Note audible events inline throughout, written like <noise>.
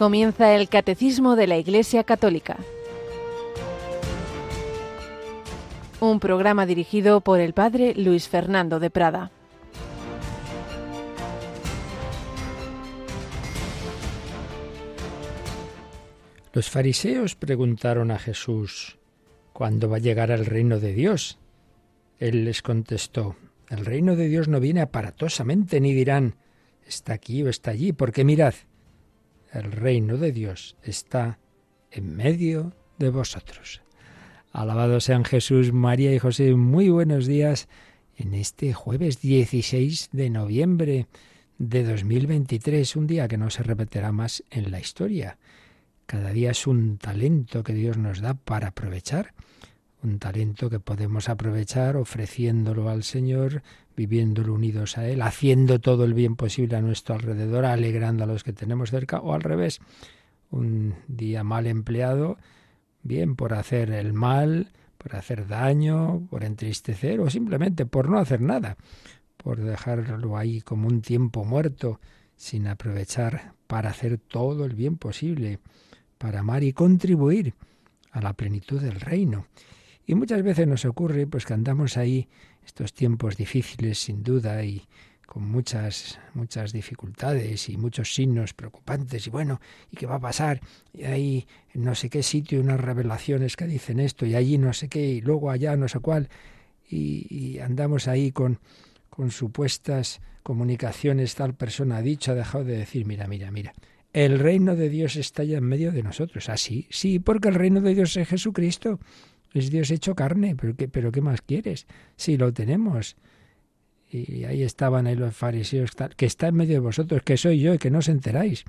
Comienza el Catecismo de la Iglesia Católica. Un programa dirigido por el Padre Luis Fernando de Prada. Los fariseos preguntaron a Jesús, ¿cuándo va a llegar el reino de Dios? Él les contestó, el reino de Dios no viene aparatosamente, ni dirán, está aquí o está allí, porque mirad, el reino de Dios está en medio de vosotros. Alabado sean Jesús, María y José. Muy buenos días en este jueves 16 de noviembre de 2023, un día que no se repetirá más en la historia. Cada día es un talento que Dios nos da para aprovechar, un talento que podemos aprovechar ofreciéndolo al Señor, viviéndolo unidos a Él, haciendo todo el bien posible a nuestro alrededor, alegrando a los que tenemos cerca, o al revés, un día mal empleado, bien por hacer el mal, por hacer daño, por entristecer, o simplemente por no hacer nada, por dejarlo ahí como un tiempo muerto, sin aprovechar para hacer todo el bien posible, para amar y contribuir a la plenitud del reino. Y muchas veces nos ocurre pues que andamos ahí estos tiempos difíciles sin duda y con muchas muchas dificultades y muchos signos preocupantes y bueno, ¿y qué va a pasar? Y ahí no sé qué sitio unas revelaciones que dicen esto y allí no sé qué y luego allá no sé cuál y, y andamos ahí con con supuestas comunicaciones tal persona ha dicho, ha dejado de decir, mira, mira, mira, el reino de Dios está ya en medio de nosotros. Así, ¿Ah, sí, porque el reino de Dios es Jesucristo. Es Dios hecho carne, pero ¿qué, pero ¿qué más quieres? Sí, lo tenemos. Y ahí estaban ahí los fariseos, que está en medio de vosotros, que soy yo y que no os enteráis.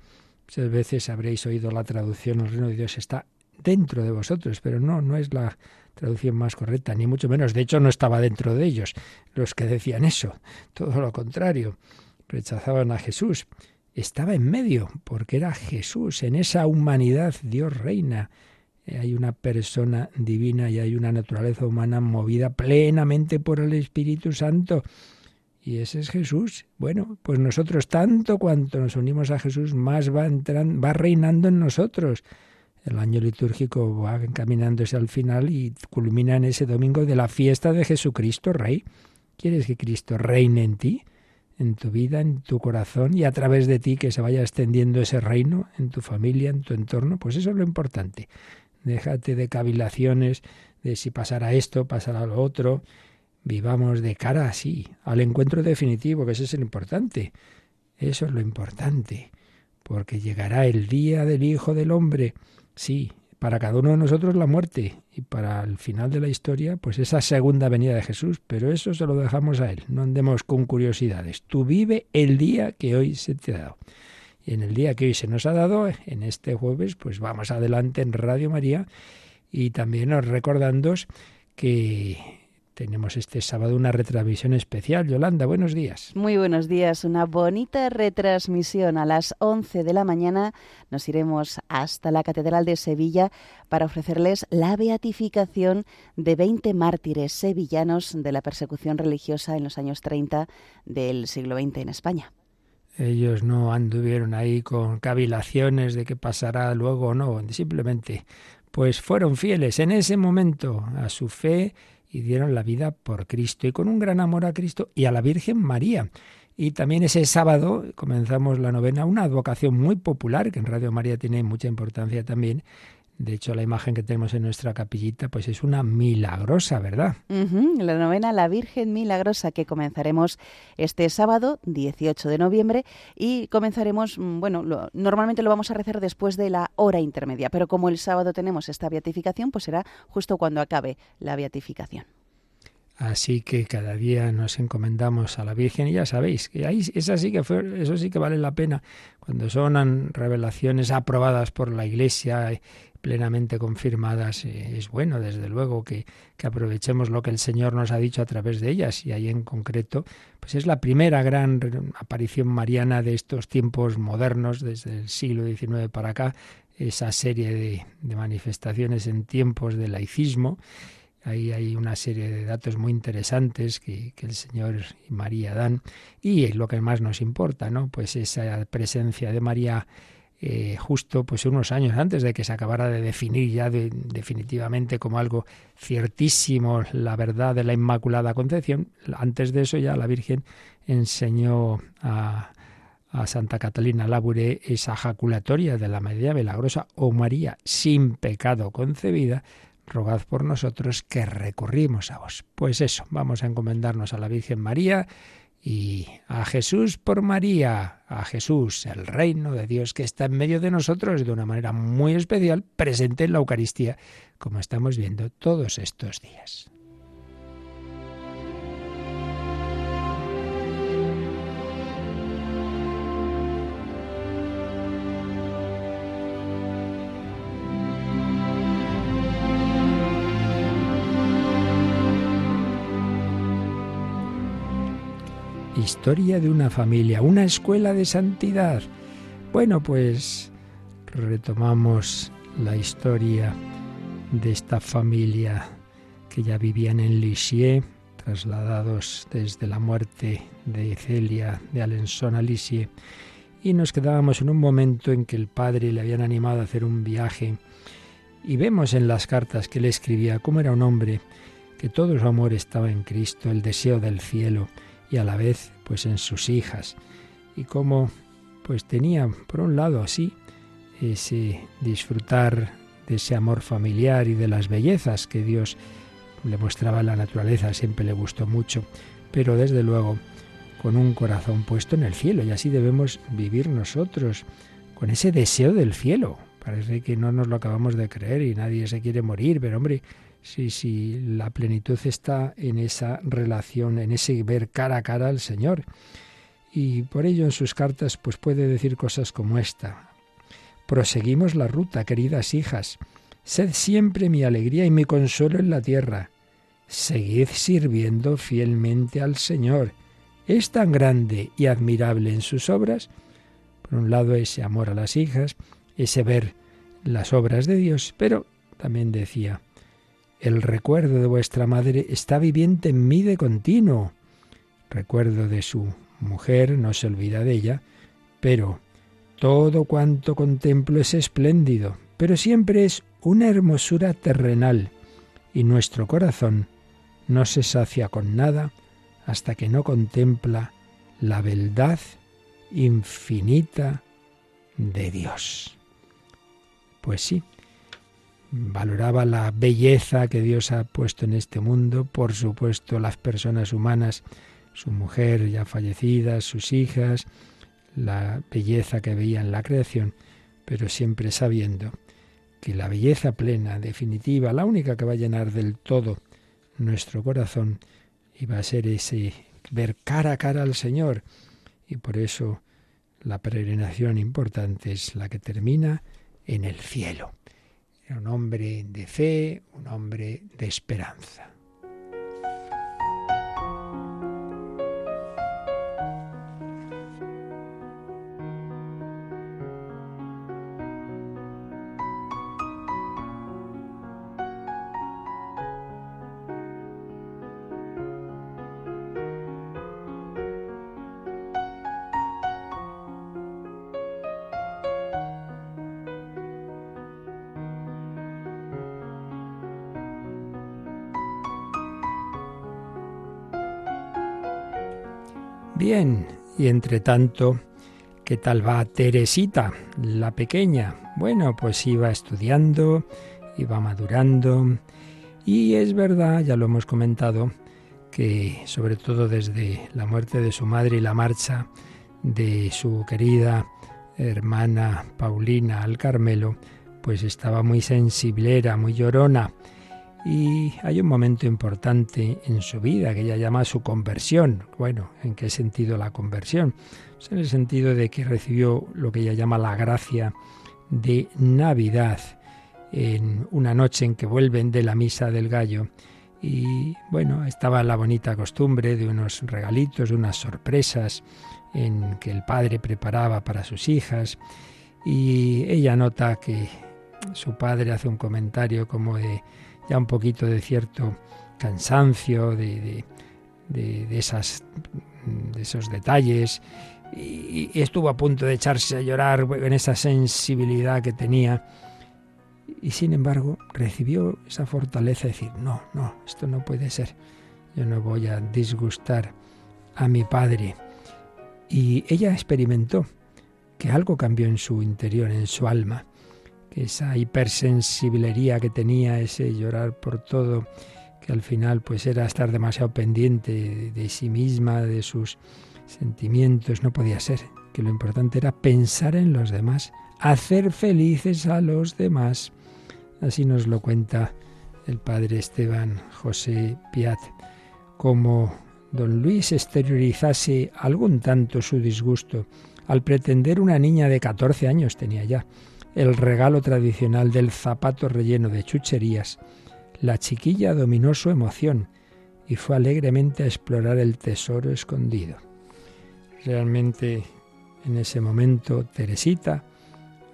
Muchas veces habréis oído la traducción, el reino de Dios está dentro de vosotros, pero no, no es la traducción más correcta, ni mucho menos. De hecho, no estaba dentro de ellos los que decían eso. Todo lo contrario, rechazaban a Jesús. Estaba en medio, porque era Jesús. En esa humanidad Dios reina hay una persona divina y hay una naturaleza humana movida plenamente por el Espíritu Santo. Y ese es Jesús. Bueno, pues nosotros tanto cuanto nos unimos a Jesús, más va, entrando, va reinando en nosotros. El año litúrgico va encaminándose al final y culmina en ese domingo de la fiesta de Jesucristo Rey. ¿Quieres que Cristo reine en ti, en tu vida, en tu corazón y a través de ti que se vaya extendiendo ese reino en tu familia, en tu entorno? Pues eso es lo importante. Déjate de cavilaciones de si pasará esto, pasará lo otro. Vivamos de cara así, al encuentro definitivo, que eso es lo importante. Eso es lo importante, porque llegará el día del Hijo del Hombre. Sí, para cada uno de nosotros la muerte y para el final de la historia, pues esa segunda venida de Jesús, pero eso se lo dejamos a Él, no andemos con curiosidades. Tú vive el día que hoy se te ha dado. Y en el día que hoy se nos ha dado, en este jueves, pues vamos adelante en Radio María y también os recordándos que tenemos este sábado una retransmisión especial. Yolanda, buenos días. Muy buenos días. Una bonita retransmisión. A las 11 de la mañana nos iremos hasta la Catedral de Sevilla para ofrecerles la beatificación de 20 mártires sevillanos de la persecución religiosa en los años 30 del siglo XX en España. Ellos no anduvieron ahí con cavilaciones de qué pasará luego o no, simplemente pues fueron fieles en ese momento a su fe y dieron la vida por Cristo y con un gran amor a Cristo y a la Virgen María. Y también ese sábado comenzamos la novena, una advocación muy popular que en Radio María tiene mucha importancia también, de hecho, la imagen que tenemos en nuestra capillita, pues es una milagrosa, ¿verdad? La novena La Virgen Milagrosa que comenzaremos este sábado, 18 de noviembre, y comenzaremos, mm, bueno, normalmente lo vamos a rezar después de la hora intermedia, pero como el sábado tenemos esta beatificación, pues será justo cuando acabe la beatificación. Así que cada día nos encomendamos a la Virgen y ya sabéis que ahí es así que fue, eso sí que vale la pena cuando son revelaciones aprobadas por la Iglesia plenamente confirmadas, es bueno, desde luego, que, que, aprovechemos lo que el Señor nos ha dicho a través de ellas. Y ahí en concreto, pues es la primera gran aparición mariana de estos tiempos modernos, desde el siglo XIX para acá, esa serie de, de manifestaciones en tiempos de laicismo. Ahí hay una serie de datos muy interesantes que, que, el Señor y María dan. Y lo que más nos importa, ¿no? Pues esa presencia de María eh, justo pues unos años antes de que se acabara de definir ya definitivamente como algo ciertísimo la verdad de la Inmaculada Concepción, antes de eso ya la Virgen enseñó a, Santa Catalina Labure esa jaculatoria de la María Milagrosa o María sin pecado concebida, rogad por nosotros que recurrimos a vos. Pues eso, vamos a encomendarnos a la Virgen María y a Jesús por María, a Jesús, el reino de Dios que está en medio de nosotros de una manera muy especial, presente en la Eucaristía, como estamos viendo todos estos días. Historia de una familia, una escuela de santidad. Bueno, pues retomamos la historia de esta familia que ya vivían en Lisieux, trasladados desde la muerte de Celia de Alençon a Lisieux, y nos quedábamos en un momento en que el padre le habían animado a hacer un viaje, y vemos en las cartas que le escribía cómo era un hombre que todo su amor estaba en Cristo, el deseo del cielo, y a la vez pues en sus hijas y cómo pues tenía por un lado así ese disfrutar de ese amor familiar y de las bellezas que Dios le mostraba en la naturaleza, siempre le gustó mucho, pero desde luego con un corazón puesto en el cielo y así debemos vivir nosotros con ese deseo del cielo. Parece que no nos lo acabamos de creer y nadie se quiere morir, pero hombre, Sí, sí, la plenitud está en esa relación, en ese ver cara a cara al Señor. Y por ello en sus cartas pues puede decir cosas como esta. Proseguimos la ruta, queridas hijas. Sed siempre mi alegría y mi consuelo en la tierra. Seguid sirviendo fielmente al Señor. Es tan grande y admirable en sus obras. Por un lado ese amor a las hijas, ese ver las obras de Dios, pero también decía, el recuerdo de vuestra madre está viviente en mí de continuo. Recuerdo de su mujer, no se olvida de ella, pero todo cuanto contemplo es espléndido, pero siempre es una hermosura terrenal, y nuestro corazón no se sacia con nada hasta que no contempla la beldad infinita de Dios. Pues sí, valoraba la belleza que Dios ha puesto en este mundo, por supuesto las personas humanas, su mujer ya fallecida, sus hijas, la belleza que veía en la creación, pero siempre sabiendo que la belleza plena, definitiva, la única que va a llenar del todo nuestro corazón, iba a ser ese ver cara a cara al Señor. Y por eso la peregrinación importante es la que termina en el cielo un hombre de fe, un hombre de esperanza. Bien, y entre tanto, ¿qué tal va Teresita, la pequeña? Bueno, pues iba estudiando, iba madurando, y es verdad, ya lo hemos comentado, que sobre todo desde la muerte de su madre y la marcha de su querida hermana Paulina al Carmelo, pues estaba muy sensiblera, muy llorona, y hay un momento importante en su vida que ella llama su conversión. Bueno, ¿en qué sentido la conversión? Pues en el sentido de que recibió lo que ella llama la gracia de Navidad en una noche en que vuelven de la misa del gallo. Y bueno, estaba la bonita costumbre de unos regalitos, de unas sorpresas en que el padre preparaba para sus hijas. Y ella nota que su padre hace un comentario como de un poquito de cierto cansancio, de, de, esas, de esos detalles, y, estuvo a punto de echarse a llorar en esa sensibilidad que tenía. Y sin embargo recibió esa fortaleza de decir, no, no, esto no puede ser. Yo no voy a disgustar a mi padre. Y ella experimentó que algo cambió en su interior, en su alma, que esa hipersensibilidad que tenía, ese llorar por todo, que al final pues era estar demasiado pendiente de sí misma, de sus sentimientos, no podía ser, que lo importante era pensar en los demás, hacer felices a los demás. Así nos lo cuenta el padre Esteban José Piat, como don Luis exteriorizase algún tanto su disgusto al pretender una niña de 14 años tenía ya el regalo tradicional del zapato relleno de chucherías, la chiquilla dominó su emoción y fue alegremente a explorar el tesoro escondido. Realmente en ese momento Teresita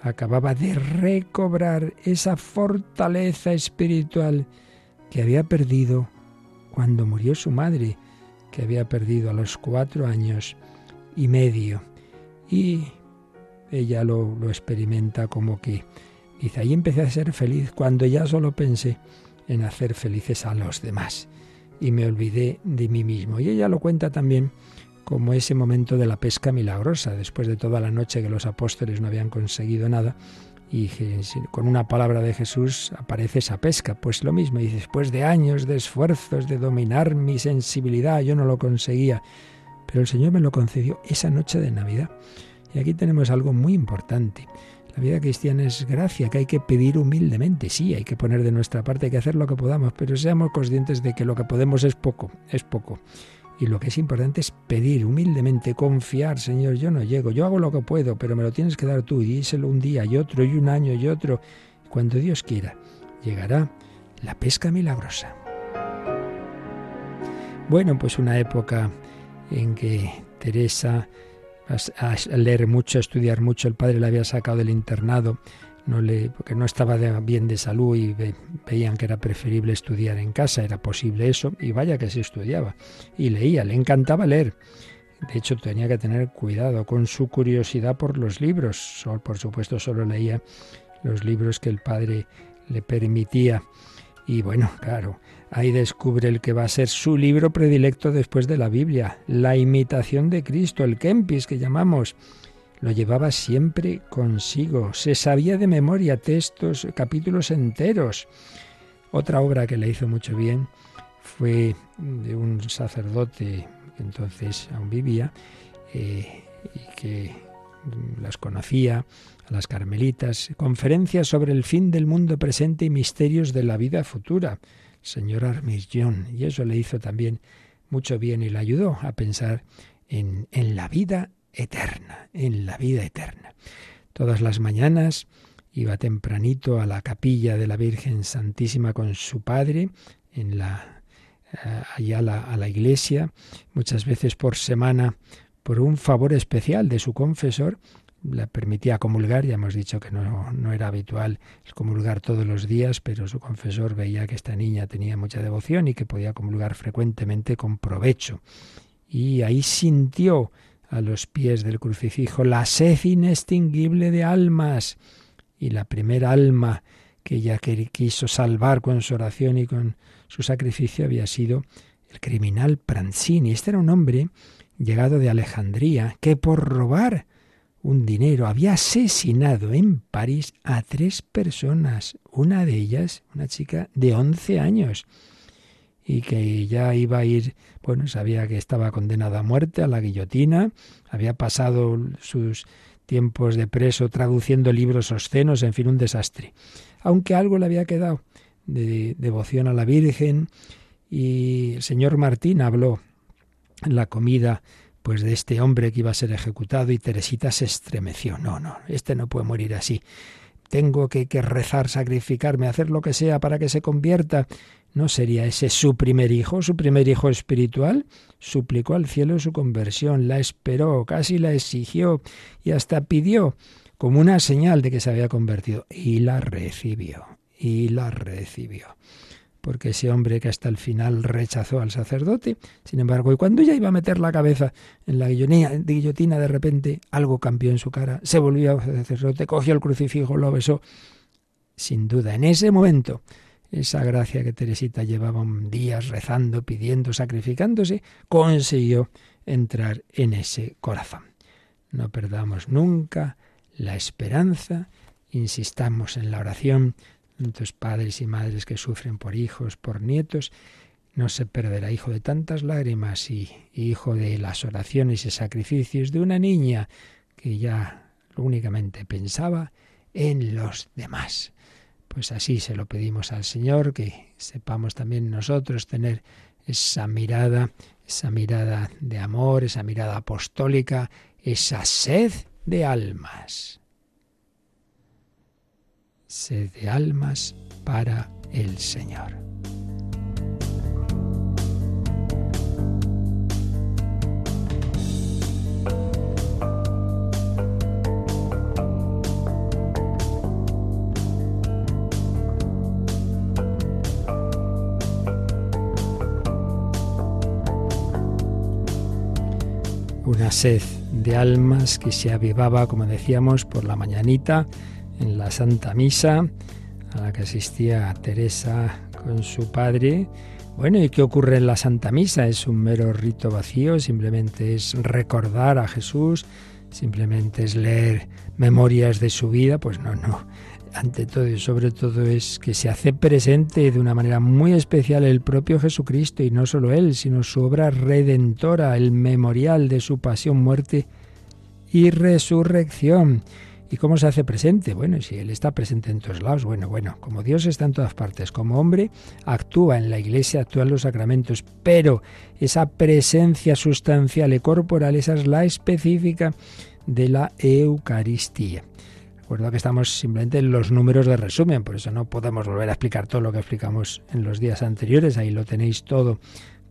acababa de recobrar esa fortaleza espiritual que había perdido cuando murió su madre, que había perdido a los cuatro años y medio. Y ella lo, lo experimenta como que dice, ahí empecé a ser feliz cuando ya solo pensé en hacer felices a los demás y me olvidé de mí mismo. Y ella lo cuenta también como ese momento de la pesca milagrosa, después de toda la noche que los apóstoles no habían conseguido nada, y con una palabra de Jesús aparece esa pesca. Pues lo mismo, y después de años de esfuerzos de dominar mi sensibilidad, yo no lo conseguía, pero el Señor me lo concedió esa noche de Navidad. Y aquí tenemos algo muy importante. La vida cristiana es gracia que hay que pedir humildemente. Sí, hay que poner de nuestra parte, hay que hacer lo que podamos, pero seamos conscientes de que lo que podemos es poco, es poco. Y lo que es importante es pedir humildemente, confiar, Señor, yo no llego, yo hago lo que puedo, pero me lo tienes que dar tú, y díselo un día y otro y un año y otro. Cuando Dios quiera, llegará la pesca milagrosa. Bueno, pues una época en que Teresa, a leer mucho, a estudiar mucho, el padre la había sacado del internado, no le, porque no estaba bien de salud y veían que era preferible estudiar en casa, era posible eso, y vaya que se estudiaba. Y leía, le encantaba leer. De hecho, tenía que tener cuidado con su curiosidad por los libros. Por supuesto, solo leía los libros que el padre le permitía. Y bueno, claro, ahí descubre el que va a ser su libro predilecto después de la Biblia, La imitación de Cristo, el Kempis que llamamos lo llevaba siempre consigo. Se sabía de memoria textos, capítulos enteros. Otra obra que le hizo mucho bien fue de un sacerdote que entonces aún vivía eh, y que las conocía, a las carmelitas, conferencias sobre el fin del mundo presente y misterios de la vida futura, señor Armillón, y eso le hizo también mucho bien y le ayudó a pensar en, en la vida eterna, en la vida eterna. Todas las mañanas iba tempranito a la capilla de la Virgen Santísima con su padre, en la, eh, allá a la, iglesia, muchas veces por semana, por un favor especial de su confesor, le permitía comulgar, ya hemos dicho que no, no, era habitual comulgar todos los días, pero su confesor veía que esta niña tenía mucha devoción y que podía comulgar frecuentemente con provecho. Y ahí sintió a los pies del crucifijo la sed inextinguible de almas. Y la primera alma que ella quiso salvar con su oración y con su sacrificio había sido el criminal Pranzini. Este era un hombre llegado de Alejandría que por robar un dinero había asesinado en París a tres personas, una de ellas una chica de once años y que ya iba a ir, bueno, sabía que estaba condenada a muerte, a la guillotina, había pasado sus tiempos de preso traduciendo libros obscenos, en fin, un desastre. Aunque algo le había quedado de devoción a la Virgen y el señor Martín habló en la comida pues de este hombre que iba a ser ejecutado y Teresita se estremeció. No, no, este no puede morir así. Tengo que, que rezar, sacrificarme, hacer lo que sea para que se convierta. ¿No sería ese su primer hijo, su primer hijo espiritual? Suplicó al cielo su conversión, la esperó, casi la exigió y hasta pidió como una señal de que se había convertido. Y la recibió, y la recibió. Porque ese hombre que hasta el final rechazó al sacerdote, sin embargo, y cuando ya iba a meter la cabeza en la guillotina, de repente algo cambió en su cara, se volvió al sacerdote, cogió el crucifijo, lo besó. Sin duda, en ese momento, esa gracia que Teresita llevaba días rezando, pidiendo, sacrificándose, consiguió entrar en ese corazón. No perdamos nunca la esperanza, insistamos en la oración, tantos padres y madres que sufren por hijos, por nietos, no se perderá hijo de tantas lágrimas y, hijo de las oraciones y sacrificios de una niña que ya únicamente pensaba en los demás. Pues así se lo pedimos al Señor, que sepamos también nosotros tener esa mirada, esa mirada de amor, esa mirada apostólica, esa sed de almas. De almas para el Señor. una sed de almas que se avivaba, como decíamos, por la mañanita en la Santa Misa, a la que asistía Teresa con su padre. Bueno, ¿y qué ocurre en la Santa Misa? ¿Es un mero rito vacío? ¿Simplemente es recordar a Jesús? ¿Simplemente es leer memorias de su vida? Pues no, no. Ante todo y sobre todo es que se hace presente de una manera muy especial el propio Jesucristo y no solo Él, sino su obra redentora, el memorial de su pasión, muerte y resurrección. ¿Y cómo se hace presente? Bueno, si Él está presente en todos lados, bueno, bueno, como Dios está en todas partes, como hombre actúa en la iglesia, actúa en los sacramentos, pero esa presencia sustancial y corporal, esa es la específica de la Eucaristía. Recuerdo que estamos simplemente en los números de resumen, por eso no podemos volver a explicar todo lo que explicamos en los días anteriores, ahí lo tenéis todo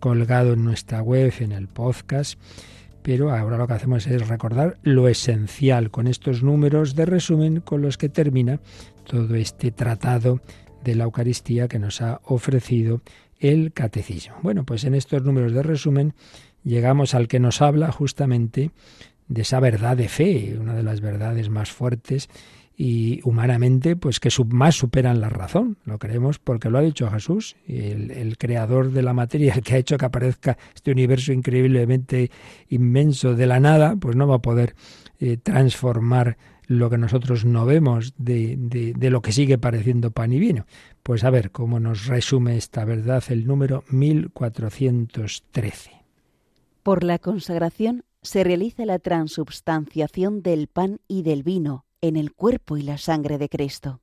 colgado en nuestra web, en el podcast pero ahora lo que hacemos es recordar lo esencial con estos números de resumen con los que termina todo este tratado de la Eucaristía que nos ha ofrecido el catecismo. Bueno, pues en estos números de resumen llegamos al que nos habla justamente de esa verdad de fe, una de las verdades más fuertes y humanamente, pues que más superan la razón. Lo creemos porque lo ha dicho Jesús, el, el, creador de la materia, que ha hecho que aparezca este universo increíblemente inmenso de la nada, pues no va a poder eh, transformar lo que nosotros no vemos de, de, de, lo que sigue pareciendo pan y vino. Pues a ver cómo nos resume esta verdad el número 1413. Por la consagración se realiza la transubstanciación del pan y del vino en el cuerpo y la sangre de Cristo.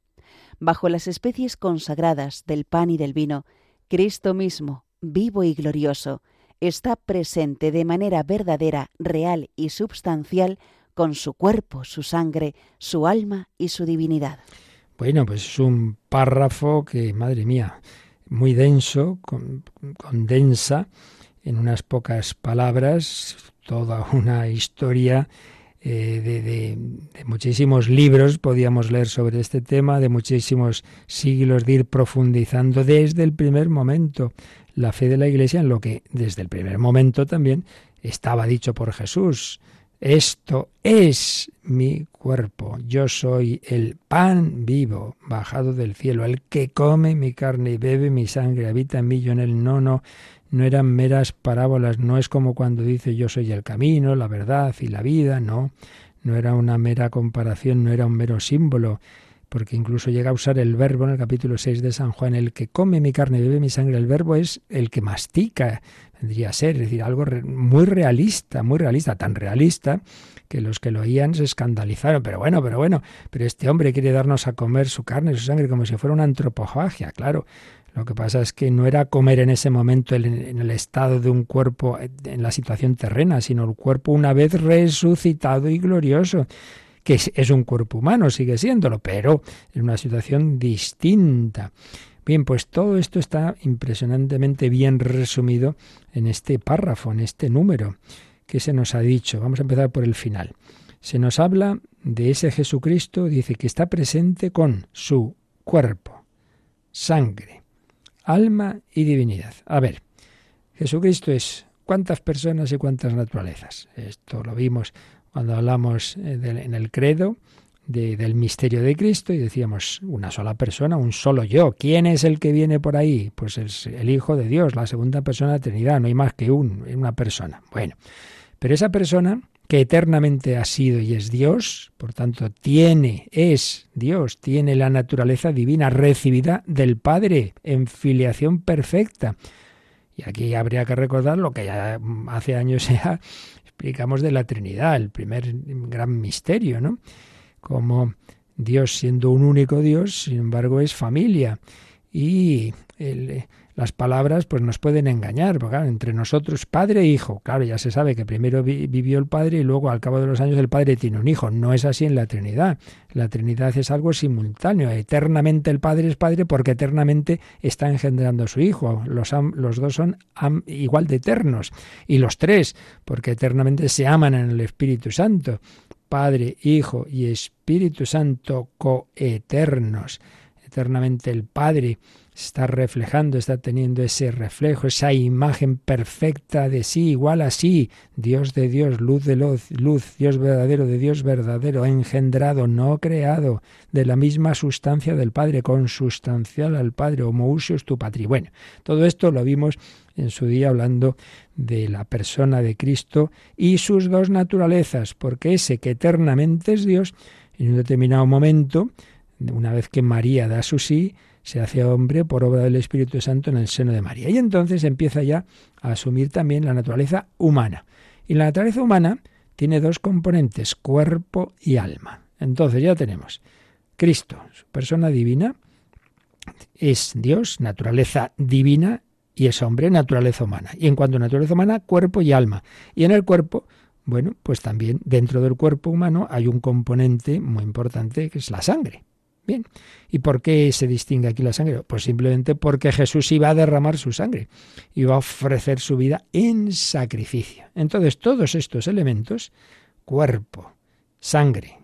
Bajo las especies consagradas del pan y del vino, Cristo mismo, vivo y glorioso, está presente de manera verdadera, real y substancial con su cuerpo, su sangre, su alma y su divinidad. Bueno, pues es un párrafo que, madre mía, muy denso, condensa en unas pocas palabras toda una historia eh, de, muchísimos libros podíamos leer sobre este tema, de muchísimos siglos de ir profundizando desde el primer momento la fe de la Iglesia en lo que desde el primer momento también estaba dicho por Jesús. Esto es mi cuerpo. Yo soy el pan vivo bajado del cielo. El que come mi carne y bebe mi sangre habita en mí, yo en él no, no no eran meras parábolas, no es como cuando dice yo soy el camino, la verdad y la vida, no, no era una mera comparación, no era un mero símbolo, porque incluso llega a usar el verbo en el capítulo 6 de San Juan, el que come mi carne y bebe mi sangre, el verbo es el que mastica, vendría a ser, es decir, algo muy realista, muy realista, tan realista que los que lo oían se escandalizaron, pero bueno, pero bueno, pero este hombre quiere darnos a comer su carne y su sangre como si fuera una antropofagia, claro, lo que pasa es que no era comer en ese momento en el estado de un cuerpo en la situación terrena, sino el cuerpo una vez resucitado y glorioso, que es un cuerpo humano, sigue siéndolo, pero en una situación distinta. Bien, pues todo esto está impresionantemente bien resumido en este párrafo, en este número que se nos ha dicho. Vamos a empezar por el final. Se nos habla de ese Jesucristo, dice que está presente con su cuerpo, sangre, alma y divinidad. A ver, Jesucristo es cuántas personas y cuántas naturalezas. Esto lo vimos cuando hablamos eh, en el credo del misterio de Cristo y decíamos una sola persona, un solo yo. ¿Quién es el que viene por ahí? Pues es el Hijo de Dios, la segunda persona de la Trinidad, no hay más que un, una persona. Bueno, pero esa persona que eternamente ha sido y es Dios, por tanto tiene, es Dios, tiene la naturaleza divina recibida del Padre en filiación perfecta. Y aquí habría que recordar lo que ya hace años ya <laughs> explicamos de la Trinidad, el primer gran misterio, ¿no? Como Dios siendo un único Dios, sin embargo es familia. Y el, las palabras pues nos pueden engañar, porque entre nosotros padre e hijo, claro, ya se sabe que primero vivió el padre y luego al cabo de los años el padre tiene un hijo, no es así en la Trinidad. La Trinidad es algo simultáneo, eternamente el padre es padre porque eternamente está engendrando a su hijo, los, los dos son igual de eternos y los tres porque eternamente se aman en el Espíritu Santo. Padre, Hijo y Espíritu Santo coeternos. Eternamente el Padre está reflejando, está teniendo ese reflejo, esa imagen perfecta de sí, igual a sí, Dios de Dios, luz de luz, luz, Dios verdadero de Dios verdadero, engendrado, no creado, de la misma sustancia del Padre, consustancial al Padre, homoousios tu patri. Bueno, todo esto lo vimos en su día hablando de la persona de Cristo y sus dos naturalezas, porque ese que eternamente es Dios, en un determinado momento, una vez que María da su sí, se hace hombre por obra del Espíritu Santo en el seno de María. Y entonces empieza ya a asumir también la naturaleza humana. Y la naturaleza humana tiene dos componentes, cuerpo y alma. Entonces ya tenemos Cristo, su persona divina, es Dios, naturaleza divina, y es hombre, naturaleza humana. Y en cuanto a naturaleza humana, cuerpo y alma. Y en el cuerpo, bueno, pues también dentro del cuerpo humano hay un componente muy importante que es la sangre. Bien, ¿y por qué se distingue aquí la sangre? Pues simplemente porque Jesús iba a derramar su sangre, iba a ofrecer su vida en sacrificio. Entonces, todos estos elementos, cuerpo, sangre,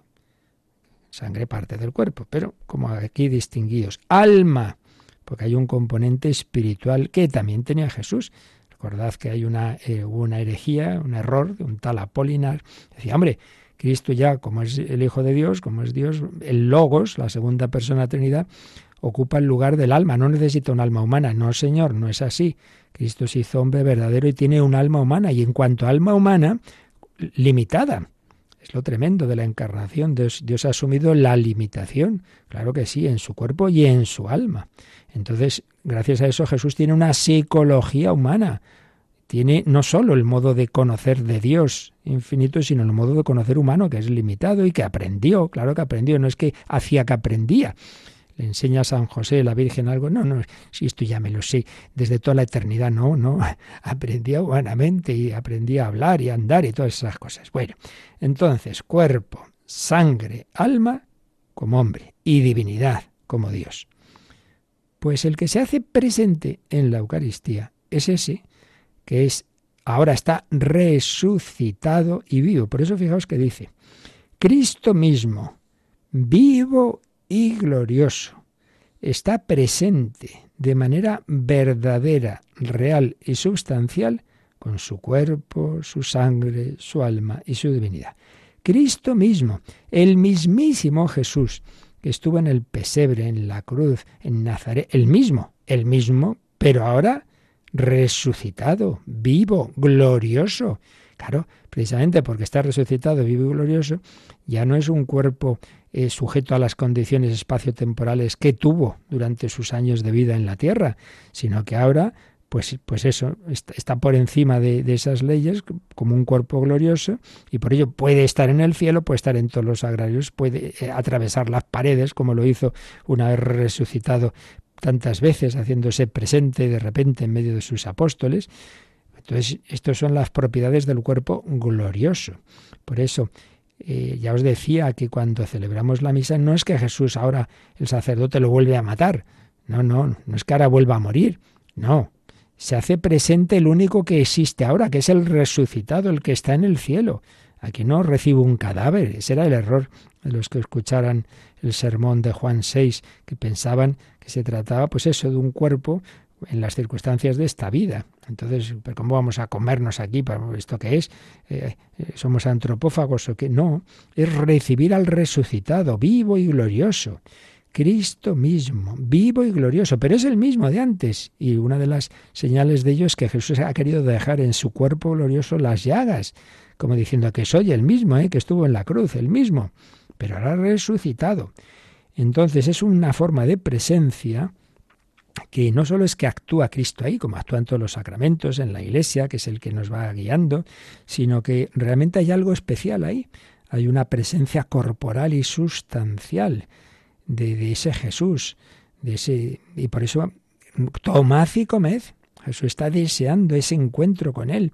sangre parte del cuerpo, pero como aquí distinguidos, alma, porque hay un componente espiritual que también tenía Jesús. Recordad que hay una, eh, una herejía, un error de un tal Apolinar. Decía, hombre, Cristo ya, como es el Hijo de Dios, como es Dios, el Logos, la segunda persona Trinidad, ocupa el lugar del alma, no necesita un alma humana. No, Señor, no es así. Cristo se hizo hombre verdadero y tiene un alma humana. Y en cuanto a alma humana, limitada. Es lo tremendo de la encarnación. Dios, ha asumido la limitación, claro que sí, en su cuerpo y en su alma. Entonces, gracias a eso Jesús tiene una psicología humana tiene no solo el modo de conocer de Dios infinito, sino el modo de conocer humano, que es limitado y que aprendió, claro que aprendió, no es que hacía que aprendía. Le enseña a San José, la Virgen, algo, no, no, si esto ya me lo sé, desde toda la eternidad, no, no, <laughs> aprendía humanamente y aprendía a hablar y a andar y todas esas cosas. Bueno, entonces, cuerpo, sangre, alma como hombre y divinidad como Dios. Pues el que se hace presente en la Eucaristía es ese que es ahora está resucitado y vivo. Por eso fijaos que dice, Cristo mismo, vivo y glorioso, está presente de manera verdadera, real y sustancial con su cuerpo, su sangre, su alma y su divinidad. Cristo mismo, el mismísimo Jesús, que estuvo en el pesebre, en la cruz, en Nazaret, el mismo, el mismo, pero ahora resucitado, vivo, glorioso. Claro, precisamente porque está resucitado, vivo y glorioso, ya no es un cuerpo eh, sujeto a las condiciones espaciotemporales que tuvo durante sus años de vida en la tierra, sino que ahora, pues, pues eso, está, por encima de, esas leyes como un cuerpo glorioso y por ello puede estar en el cielo, puede estar en todos los agrarios, puede eh, atravesar las paredes, como lo hizo una vez resucitado tantas veces haciéndose presente de repente en medio de sus apóstoles. Entonces, estas son las propiedades del cuerpo glorioso. Por eso, eh, ya os decía que cuando celebramos la misa no es que Jesús ahora el sacerdote lo vuelve a matar. No, no, no es que ahora vuelva a morir. No, se hace presente el único que existe ahora, que es el resucitado, el que está en el cielo. Aquí no recibo un cadáver. Ese era el error de los que escucharan el sermón de Juan VI, que pensaban se trataba, pues eso, de un cuerpo en las circunstancias de esta vida. Entonces, ¿cómo vamos a comernos aquí? ¿Esto qué es? Eh, eh, ¿Somos antropófagos o qué? No, es recibir al resucitado, vivo y glorioso. Cristo mismo, vivo y glorioso, pero es el mismo de antes. Y una de las señales de ello es que Jesús ha querido dejar en su cuerpo glorioso las llagas, como diciendo que soy el mismo, ¿eh? que estuvo en la cruz, el mismo, pero ahora resucitado. Entonces es una forma de presencia que no solo es que actúa Cristo ahí, como actúan todos los sacramentos en la Iglesia, que es el que nos va guiando, sino que realmente hay algo especial ahí. Hay una presencia corporal y sustancial de, ese Jesús, de ese y por eso tomad y comed. Jesús está deseando ese encuentro con él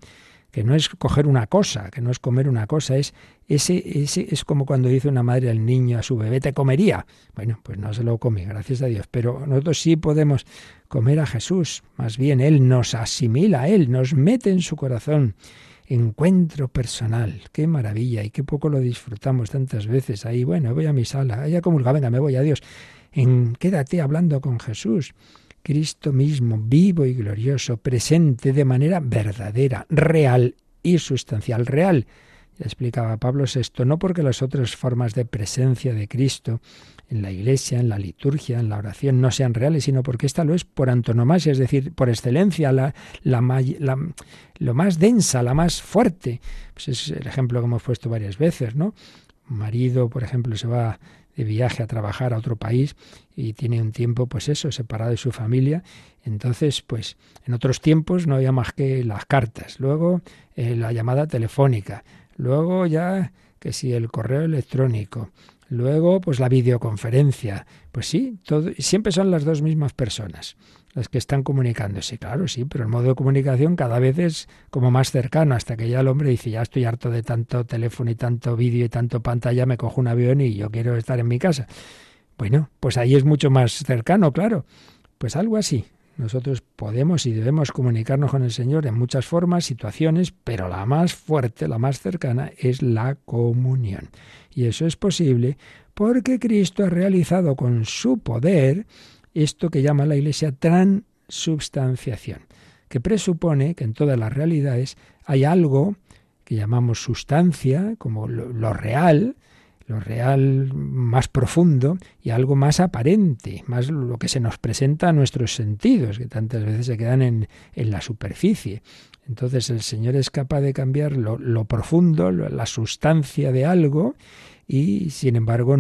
que no es coger una cosa, que no es comer una cosa, es ese, ese es como cuando dice una madre al niño, a su bebé, te comería. Bueno, pues no se lo come, gracias a Dios, pero nosotros sí podemos comer a Jesús, más bien Él nos asimila Él, nos mete en su corazón. Encuentro personal, qué maravilla y qué poco lo disfrutamos tantas veces. Ahí, bueno, voy a mi sala, allá comulga, venga, me voy a Dios. En, quédate hablando con Jesús. Cristo mismo, vivo y glorioso, presente de manera verdadera, real y sustancial. Real, ya explicaba Pablo VI, no porque las otras formas de presencia de Cristo en la iglesia, en la liturgia, en la oración no sean reales, sino porque esta lo es por antonomasia, es decir, por excelencia, la, la, lo más densa, la más fuerte. Pues es el ejemplo que hemos puesto varias veces, ¿no? Marido, por ejemplo, se va de viaje a trabajar a otro país y tiene un tiempo, pues eso, separado de su familia. Entonces, pues en otros tiempos no había más que las cartas, luego eh, la llamada telefónica, luego ya que si el correo electrónico, luego pues la videoconferencia. Pues sí, todo, siempre son las dos mismas personas las que están comunicándose. Claro, sí, pero el modo de comunicación cada vez es como más cercano, hasta que ya el hombre dice, ya estoy harto de tanto teléfono y tanto vídeo y tanto pantalla, me cojo un avión y yo quiero estar en mi casa. Bueno, pues ahí es mucho más cercano, claro. Pues algo así. Nosotros podemos y debemos comunicarnos con el Señor en muchas formas, situaciones, pero la más fuerte, la más cercana, es la comunión. Y eso es posible porque Cristo ha realizado con su poder esto que llama la Iglesia transubstanciación, que presupone que en todas las realidades hay algo que llamamos sustancia, como lo, real, lo real más profundo y algo más aparente, más lo que se nos presenta a nuestros sentidos, que tantas veces se quedan en, en la superficie. Entonces el Señor es capaz de cambiar lo, lo profundo, la sustancia de algo, y sin embargo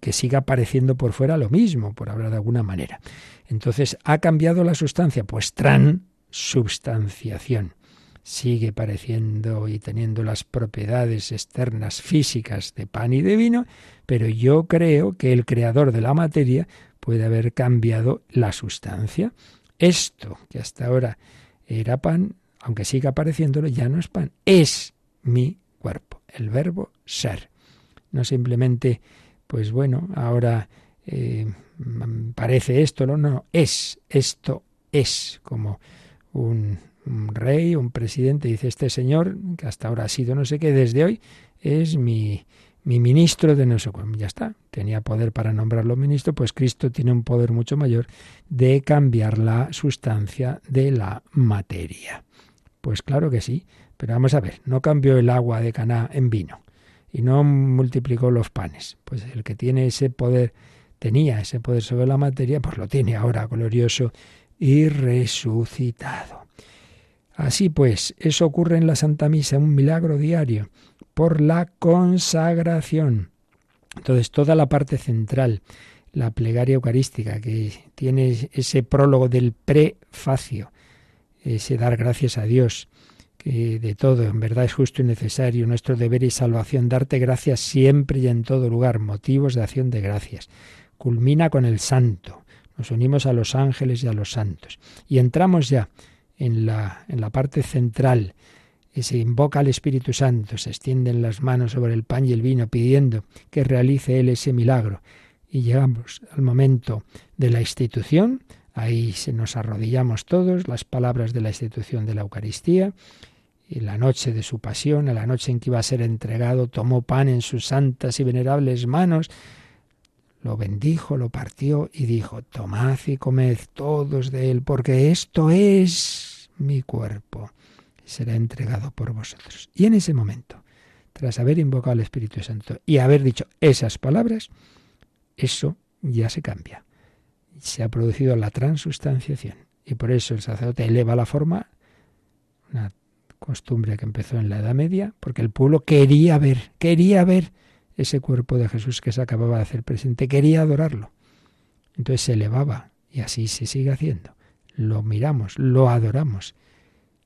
que siga apareciendo por fuera lo mismo, por hablar de alguna manera. Entonces, ¿ha cambiado la sustancia? Pues transubstanciación. Sigue pareciendo y teniendo las propiedades externas físicas de pan y de vino, pero yo creo que el creador de la materia puede haber cambiado la sustancia. Esto que hasta ahora era pan, aunque siga apareciéndolo, ya no es pan, es mi cuerpo, el verbo ser no simplemente, pues bueno, ahora eh, parece esto, no, no, es, esto es, como un, rey, un presidente, dice este señor, que hasta ahora ha sido no sé qué, desde hoy es mi, mi ministro de no sé cuál. Ya está, tenía poder para nombrarlo ministro, pues Cristo tiene un poder mucho mayor de cambiar la sustancia de la materia. Pues claro que sí, pero vamos a ver, no cambió el agua de Caná en vino y no multiplicó los panes. Pues el que tiene ese poder, tenía ese poder sobre la materia, pues lo tiene ahora glorioso y resucitado. Así pues, eso ocurre en la Santa Misa, un milagro diario, por la consagración. Entonces, toda la parte central, la plegaria eucarística, que tiene ese prólogo del prefacio, ese dar gracias a Dios, que de todo, en verdad es justo y necesario, nuestro deber y salvación, darte gracias siempre y en todo lugar, motivos de acción de gracias. Culmina con el santo, nos unimos a los ángeles y a los santos. Y entramos ya en la, en la parte central, y se invoca al Espíritu Santo, se extienden las manos sobre el pan y el vino pidiendo que realice Él ese milagro. Y llegamos al momento de la institución, ahí se nos arrodillamos todos, las palabras de la institución de la Eucaristía, y la noche de su pasión, a la noche en que iba a ser entregado, tomó pan en sus santas y venerables manos, lo bendijo, lo partió y dijo, tomad y comed todos de él, porque esto es mi cuerpo, será entregado por vosotros. Y en ese momento, tras haber invocado al Espíritu Santo y haber dicho esas palabras, eso ya se cambia. Se ha producido la transustanciación. Y por eso el sacerdote eleva la forma, una costumbre que empezó en la Edad Media, porque el pueblo quería ver, quería ver ese cuerpo de Jesús que se acababa de hacer presente, quería adorarlo. Entonces se elevaba y así se sigue haciendo. Lo miramos, lo adoramos.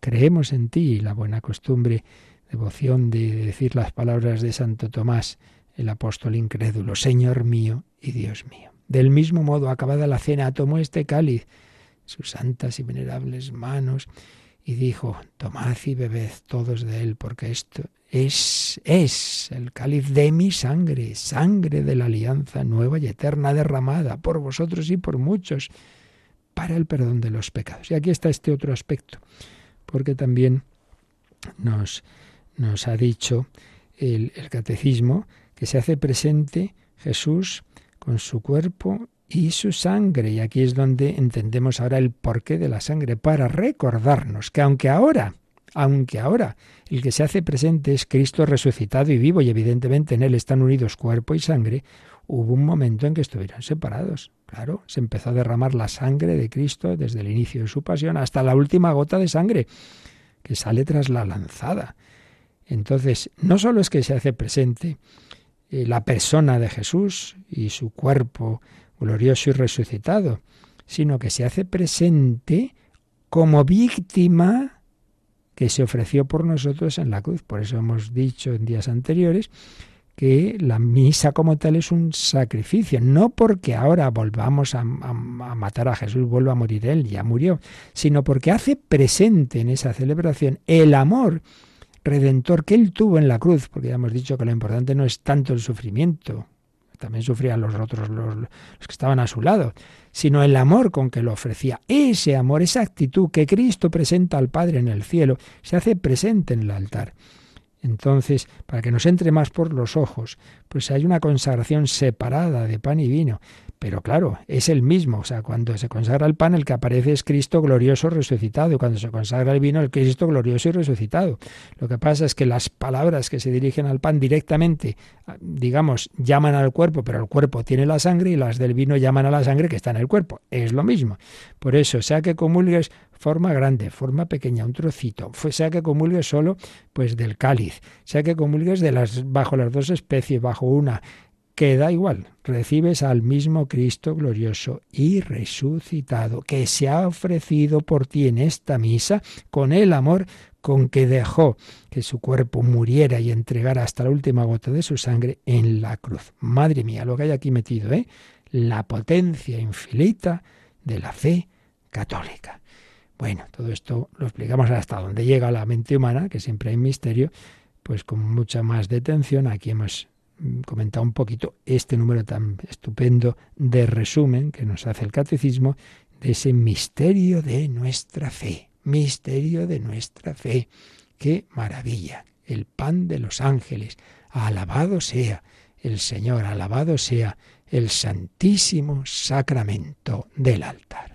Creemos en ti, la buena costumbre, devoción de decir las palabras de Santo Tomás, el apóstol incrédulo, Señor mío y Dios mío. Del mismo modo, acabada la cena, tomó este cáliz, sus santas y venerables manos, y dijo, tomad y bebed todos de él, porque esto es, es el cáliz de mi sangre, sangre de la alianza nueva y eterna derramada por vosotros y por muchos para el perdón de los pecados. Y aquí está este otro aspecto, porque también nos, nos ha dicho el, el catecismo que se hace presente Jesús con su cuerpo y su sangre. Y aquí es donde entendemos ahora el porqué de la sangre, para recordarnos que aunque ahora aunque ahora el que se hace presente es Cristo resucitado y vivo y evidentemente en él están unidos cuerpo y sangre, hubo un momento en que estuvieron separados. Claro, se empezó a derramar la sangre de Cristo desde el inicio de su pasión hasta la última gota de sangre que sale tras la lanzada. Entonces, no solo es que se hace presente eh, la persona de Jesús y su cuerpo glorioso y resucitado, sino que se hace presente como víctima que se ofreció por nosotros en la cruz. Por eso hemos dicho en días anteriores que la misa como tal es un sacrificio, no porque ahora volvamos a, matar a Jesús, vuelva a morir él, ya murió, sino porque hace presente en esa celebración el amor redentor que él tuvo en la cruz, porque ya hemos dicho que lo importante no es tanto el sufrimiento, también sufrían los otros, los, los, que estaban a su lado, sino el amor con que lo ofrecía. Ese amor, esa actitud que Cristo presenta al Padre en el cielo, se hace presente en el altar. Entonces, para que nos entre más por los ojos, pues hay una consagración separada de pan y vino, pero claro, es el mismo. O sea, cuando se consagra el pan, el que aparece es Cristo glorioso resucitado. Y cuando se consagra el vino, el Cristo glorioso y resucitado. Lo que pasa es que las palabras que se dirigen al pan directamente, digamos, llaman al cuerpo, pero el cuerpo tiene la sangre, y las del vino llaman a la sangre que está en el cuerpo. Es lo mismo. Por eso, sea que comulgues forma grande, forma pequeña, un trocito, sea que comulgues solo pues del cáliz, sea que comulgues de las bajo las dos especies, bajo una, que da igual, recibes al mismo Cristo glorioso y resucitado, que se ha ofrecido por ti en esta misa con el amor con que dejó que su cuerpo muriera y entregara hasta la última gota de su sangre en la cruz. Madre mía, lo que hay aquí metido, ¿eh? La potencia infinita de la fe católica. Bueno, todo esto lo explicamos hasta donde llega la mente humana, que siempre hay misterio, pues con mucha más detención. Aquí hemos comentado un poquito este número tan estupendo de resumen que nos hace el catecismo de ese misterio de nuestra fe. Misterio de nuestra fe. ¡Qué maravilla! El pan de los ángeles. Alabado sea el Señor, alabado sea el santísimo sacramento del altar.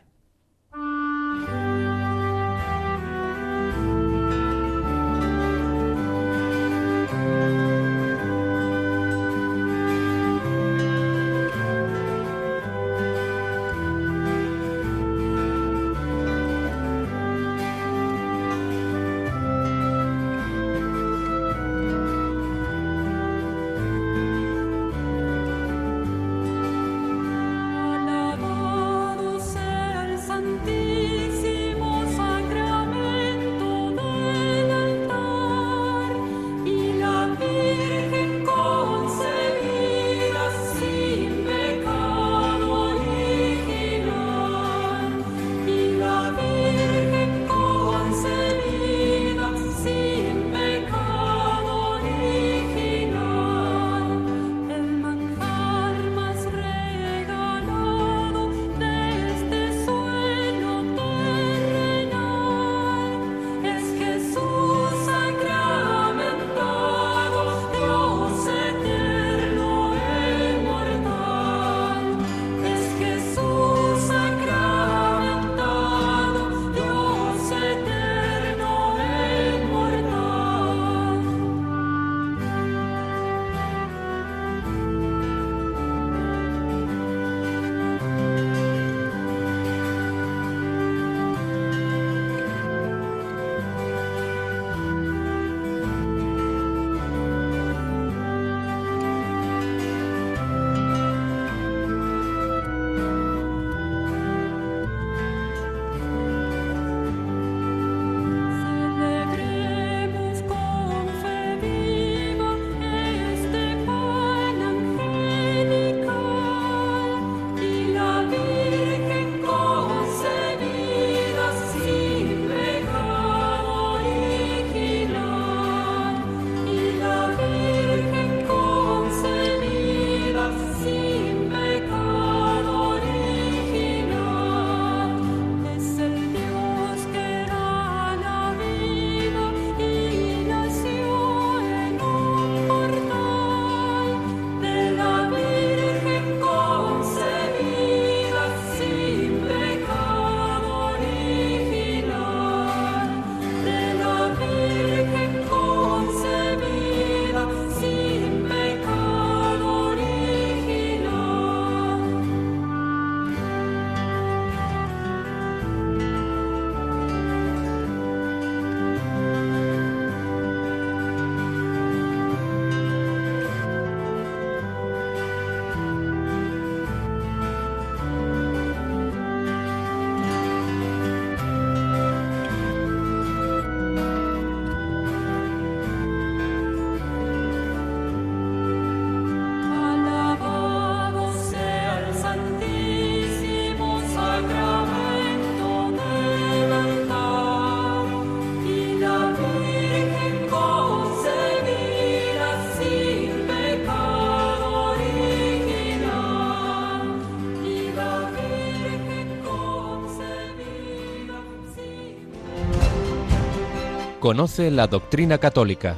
Conoce la doctrina católica.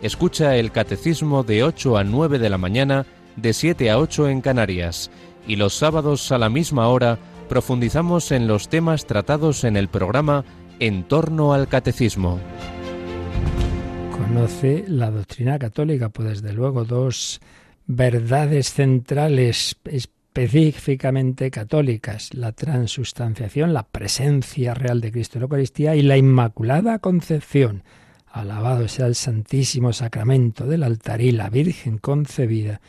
Escucha el catecismo de 8 a 9 de la mañana, de 7 a 8 en Canarias. Y los sábados a la misma hora profundizamos en los temas tratados en el programa En torno al catecismo. Conoce la doctrina católica, pues desde luego dos verdades centrales específicamente católicas, la transustanciación, la presencia real de Cristo en la Eucaristía y la Inmaculada Concepción. Alabado sea el Santísimo Sacramento del altar y la Virgen concebida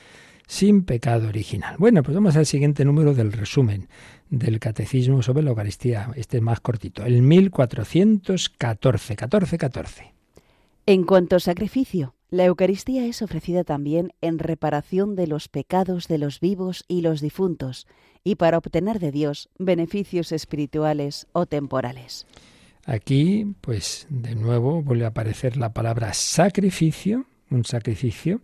sin pecado original. Bueno, pues vamos al siguiente número del resumen del Catecismo sobre la Eucaristía. Este es más cortito, el 1414, 14, 14. En cuanto a sacrificio, la Eucaristía es ofrecida también en reparación de los pecados de los vivos y los difuntos, y para obtener de Dios beneficios espirituales o temporales. Aquí, pues de nuevo vuelve a aparecer la palabra sacrificio, un sacrificio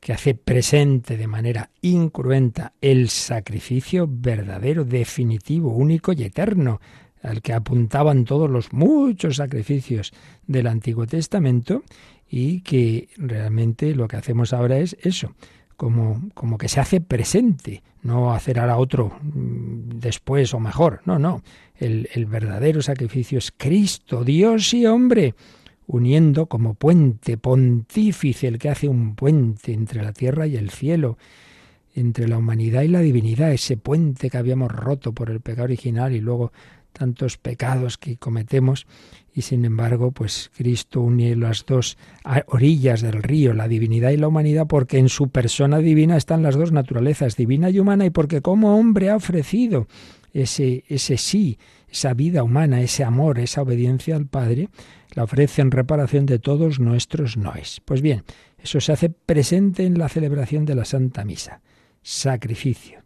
que hace presente de manera incruenta el sacrificio verdadero, definitivo, único y eterno, al que apuntaban todos los muchos sacrificios del Antiguo Testamento y que realmente lo que hacemos ahora es eso, como, como que se hace presente, no hacer ahora otro mm, después o mejor, no, no, el, el verdadero sacrificio es Cristo, Dios y hombre, uniendo como puente pontífice, el que hace un puente entre la tierra y el cielo, entre la humanidad y la divinidad, ese puente que habíamos roto por el pecado original y luego tantos pecados que cometemos y sin embargo, pues Cristo une las dos orillas del río, la divinidad y la humanidad, porque en su persona divina están las dos naturalezas, divina y humana, y porque como hombre ha ofrecido ese, ese sí, esa vida humana, ese amor, esa obediencia al Padre, la ofrece en reparación de todos nuestros noes. Pues bien, eso se hace presente en la celebración de la Santa Misa. Sacrificio.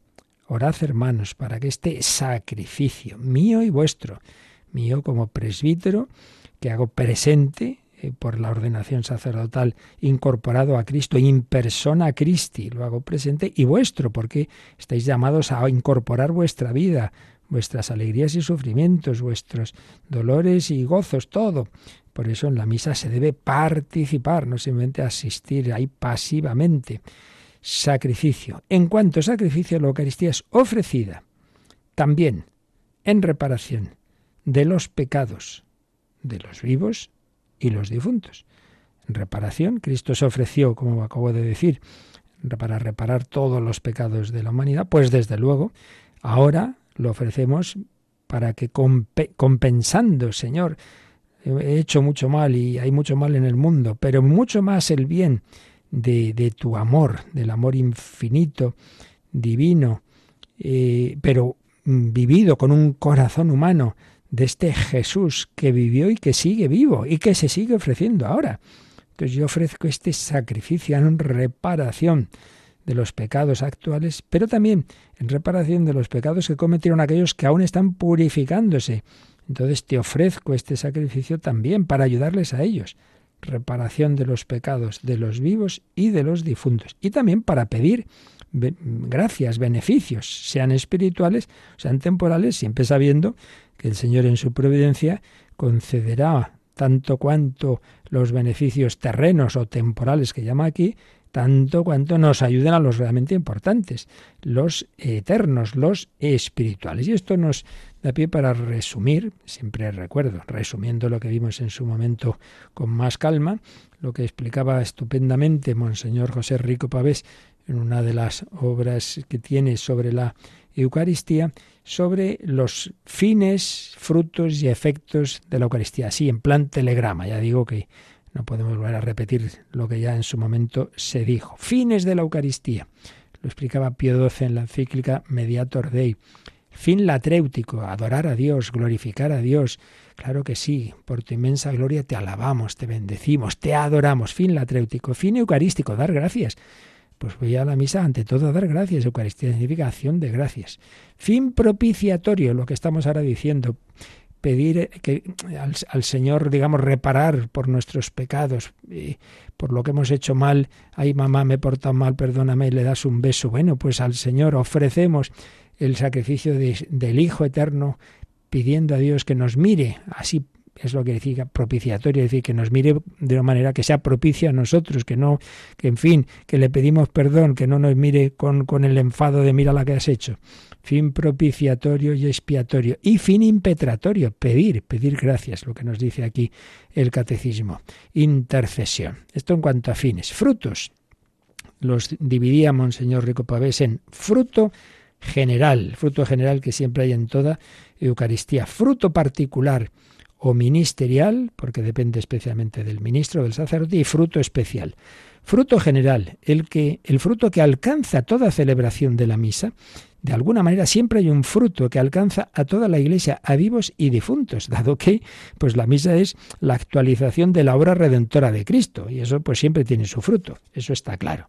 Orad, hermanos, para que este sacrificio mío y vuestro, mío como presbítero, que hago presente eh, por la ordenación sacerdotal incorporado a Cristo, in persona Christi, lo hago presente, y vuestro, porque estáis llamados a incorporar vuestra vida, vuestras alegrías y sufrimientos, vuestros dolores y gozos, todo. Por eso en la misa se debe participar, no simplemente asistir ahí pasivamente. Sacrificio. En cuanto a sacrificio, la Eucaristía es ofrecida también en reparación de los pecados de los vivos y los difuntos. En reparación, Cristo se ofreció, como acabo de decir, para reparar todos los pecados de la humanidad, pues desde luego, ahora lo ofrecemos para que compensando, Señor, he hecho mucho mal y hay mucho mal en el mundo, pero mucho más el bien de, de tu amor, del amor infinito, divino, eh, pero vivido con un corazón humano, de este Jesús que vivió y que sigue vivo y que se sigue ofreciendo ahora. Entonces yo ofrezco este sacrificio en reparación de los pecados actuales, pero también en reparación de los pecados que cometieron aquellos que aún están purificándose. Entonces te ofrezco este sacrificio también para ayudarles a ellos. Reparación de los pecados de los vivos y de los difuntos. Y también para pedir gracias, beneficios, sean espirituales, sean temporales, siempre sabiendo que el Señor en su providencia concederá tanto cuanto los beneficios terrenos o temporales que llama aquí, tanto cuanto nos ayuden a los realmente importantes, los eternos, los espirituales. Y esto nos da pie para resumir, siempre recuerdo, resumiendo lo que vimos en su momento con más calma, lo que explicaba estupendamente Monseñor José Rico Pavés en una de las obras que tiene sobre la Eucaristía, sobre los fines, frutos y efectos de la Eucaristía, así en plan telegrama. Ya digo que no podemos volver a repetir lo que ya en su momento se dijo. Fines de la Eucaristía. Lo explicaba Pío XII en la encíclica Mediator Dei. Fin latréutico, adorar a Dios, glorificar a Dios. Claro que sí, por tu inmensa gloria te alabamos, te bendecimos, te adoramos. Fin latréutico. Fin eucarístico, dar gracias pues voy a la misa ante todo a dar gracias. Eucaristía significa acción de gracias. Fin propiciatorio, lo que estamos ahora diciendo. Pedir que al, Señor, digamos, reparar por nuestros pecados, por lo que hemos hecho mal. Ay, mamá, me he portado mal, perdóname, y le das un beso. Bueno, pues al Señor ofrecemos el sacrificio del Hijo Eterno, pidiendo a Dios que nos mire así es lo que decía propiciatorio, es decir, que nos mire de una manera que sea propicia a nosotros, que no, que en fin, que le pedimos perdón, que no nos mire con, con el enfado de mira la que has hecho. Fin propiciatorio y expiatorio. Y fin impetratorio, pedir, pedir gracias, lo que nos dice aquí el catecismo. Intercesión. Esto en cuanto a fines. Frutos. Los dividía Monseñor Rico Pavés en fruto general, fruto general que siempre hay en toda Eucaristía, fruto particular o ministerial, porque depende especialmente del ministro, del sacerdote, y fruto especial. Fruto general, el que el fruto que alcanza toda celebración de la misa, de alguna manera siempre hay un fruto que alcanza a toda la iglesia, a vivos y difuntos, dado que pues la misa es la actualización de la obra redentora de Cristo y eso pues siempre tiene su fruto, eso está claro.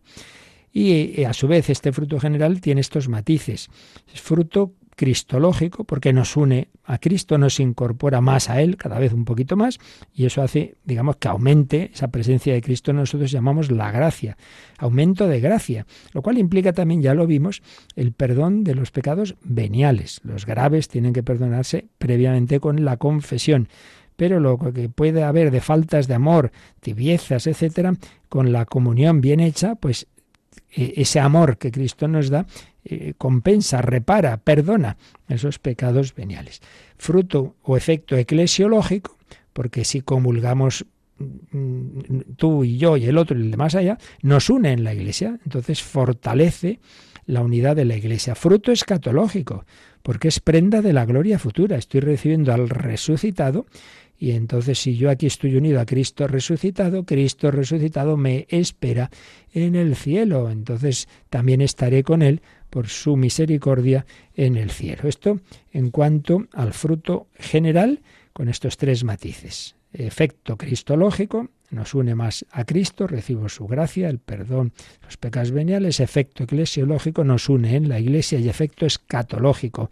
Y eh, a su vez este fruto general tiene estos matices. Es fruto cristológico porque nos une a Cristo, nos incorpora más a Él, cada vez un poquito más, y eso hace, digamos, que aumente esa presencia de Cristo, nosotros llamamos la gracia, aumento de gracia, lo cual implica también, ya lo vimos, el perdón de los pecados veniales. Los graves tienen que perdonarse previamente con la confesión pero lo que puede haber de faltas de amor, tibiezas, etcétera, con la comunión bien hecha, pues ese amor que Cristo nos da eh, compensa, repara, perdona esos pecados veniales. Fruto o efecto eclesiológico, porque si comulgamos mm, tú y yo y el otro y el de más allá, nos une en la iglesia, entonces fortalece la unidad de la iglesia. Fruto escatológico, porque es prenda de la gloria futura. Estoy recibiendo al resucitado y entonces si yo aquí estoy unido a Cristo resucitado, Cristo resucitado me espera en el cielo. Entonces también estaré con Él por su misericordia en el cielo. Esto en cuanto al fruto general con estos tres matices. Efecto cristológico, nos une más a Cristo, recibo su gracia, el perdón, los pecados veniales. Efecto eclesiológico nos une en la Iglesia y efecto escatológico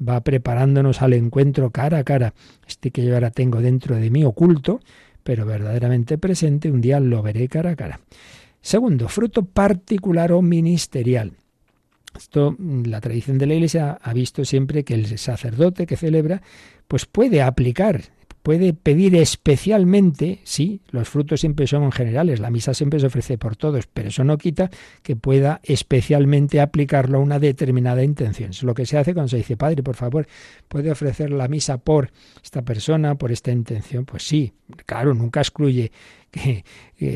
va preparándonos al encuentro cara a cara. Este que yo ahora tengo dentro de mí oculto, pero verdaderamente presente, un día lo veré cara a cara. Segundo, fruto particular o ministerial. Esto, la tradición de la Iglesia ha visto siempre que el sacerdote que celebra, pues puede aplicar puede pedir especialmente, sí, los frutos siempre son generales, la misa siempre se ofrece por todos, pero eso no quita que pueda especialmente aplicarlo a una determinada intención. Es lo que se hace cuando se dice, Padre, por favor, ¿puede ofrecer la misa por esta persona, por esta intención? Pues sí, claro, nunca excluye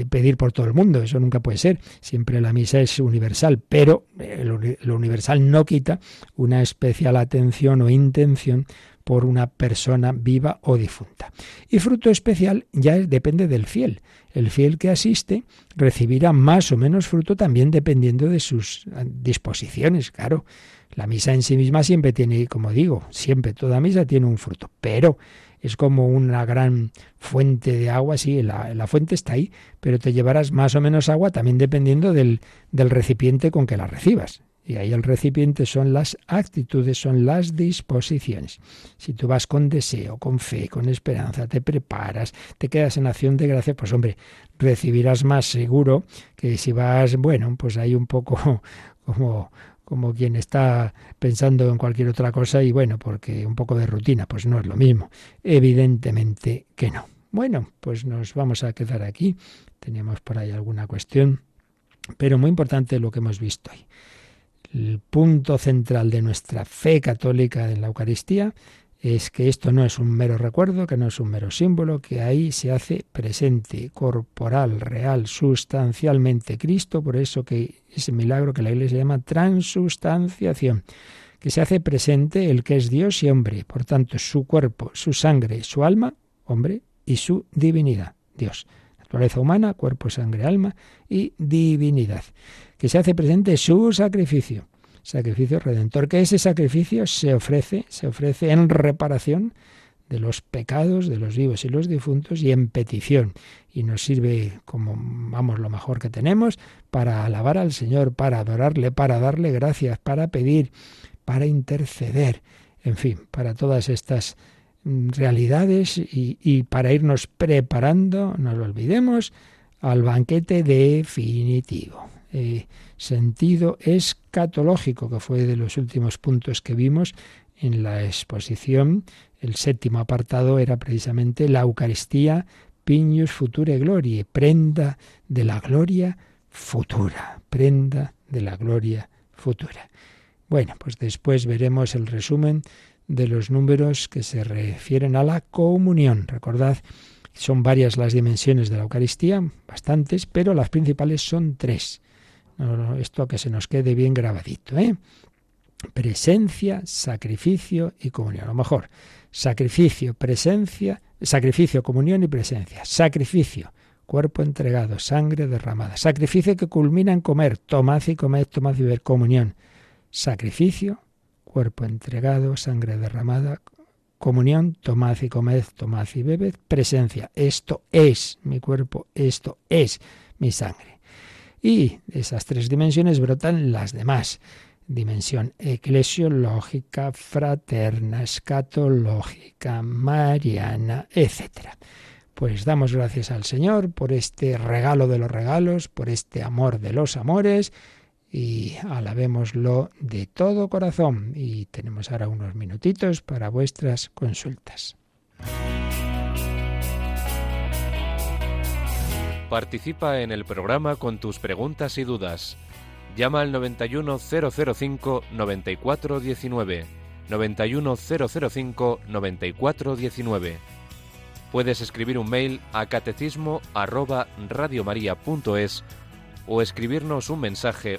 pedir por todo el mundo, eso nunca puede ser. Siempre la misa es universal, pero lo universal no quita una especial atención o intención por una persona viva o difunta. Y fruto especial ya depende del fiel. El fiel que asiste recibirá más o menos fruto también dependiendo de sus eh, disposiciones, claro. La misa en sí misma siempre tiene, como digo, siempre toda misa tiene un fruto, pero es como una gran fuente de agua, sí, la, la, fuente está ahí, pero te llevarás más o menos agua también dependiendo del, del recipiente con que la recibas. Y ahí el recipiente son las actitudes, son las disposiciones. Si tú vas con deseo, con fe, con esperanza, te preparas, te quedas en acción de gracia, pues hombre, recibirás más seguro que si vas, bueno, pues ahí un poco <laughs> como como quien está pensando en cualquier otra cosa y bueno, porque un poco de rutina, pues no es lo mismo. Evidentemente que no. Bueno, pues nos vamos a quedar aquí. Teníamos por ahí alguna cuestión, pero muy importante lo que hemos visto hoy el punto central de nuestra fe católica en la Eucaristía es que esto no es un mero recuerdo, que no es un mero símbolo, que ahí se hace presente, corporal, real, sustancialmente Cristo, por eso que ese milagro que la Iglesia llama transustanciación, que se hace presente el que es Dios y hombre, por tanto su cuerpo, su sangre, su alma, hombre, y su divinidad, Dios. Naturaleza humana, cuerpo, sangre, alma y divinidad que se hace presente su sacrificio, sacrificio redentor, que ese sacrificio se ofrece, se ofrece en reparación de los pecados de los vivos y los difuntos y en petición. Y nos sirve como, vamos, lo mejor que tenemos para alabar al Señor, para adorarle, para darle gracias, para pedir, para interceder, en fin, para todas estas realidades y, y para irnos preparando, no lo olvidemos, al banquete definitivo. Eh, sentido escatológico, que fue de los últimos puntos que vimos en la exposición el séptimo apartado era precisamente la Eucaristía Piñus Future Glorie, prenda de la gloria futura, prenda de la gloria futura. Bueno, pues después veremos el resumen de los números que se refieren a la comunión. Recordad, son varias las dimensiones de la Eucaristía, bastantes, pero las principales son tres. esto que se nos quede bien grabadito, ¿eh? Presencia, sacrificio y comunión. A lo mejor, sacrificio, presencia, sacrificio, comunión y presencia. Sacrificio, cuerpo entregado, sangre derramada. Sacrificio que culmina en comer, tomad y comed, tomad y beber, comunión. Sacrificio, cuerpo entregado, sangre derramada, comunión, tomad y comed, tomad y bebed, presencia. Esto es mi cuerpo, esto es mi sangre. Y de esas tres dimensiones brotan las demás dimensión eclesiológica, fraterna, escatológica, mariana, etc. Pues damos gracias al Señor por este regalo de los regalos, por este amor de los amores y alabémoslo de todo corazón. Y tenemos ahora unos minutitos para vuestras consultas. Participa en el programa con tus preguntas y dudas Llama al 91005 9419. 91005 9419. Puedes escribir un mail a catecismo arroba radiomaria.es o escribirnos un mensaje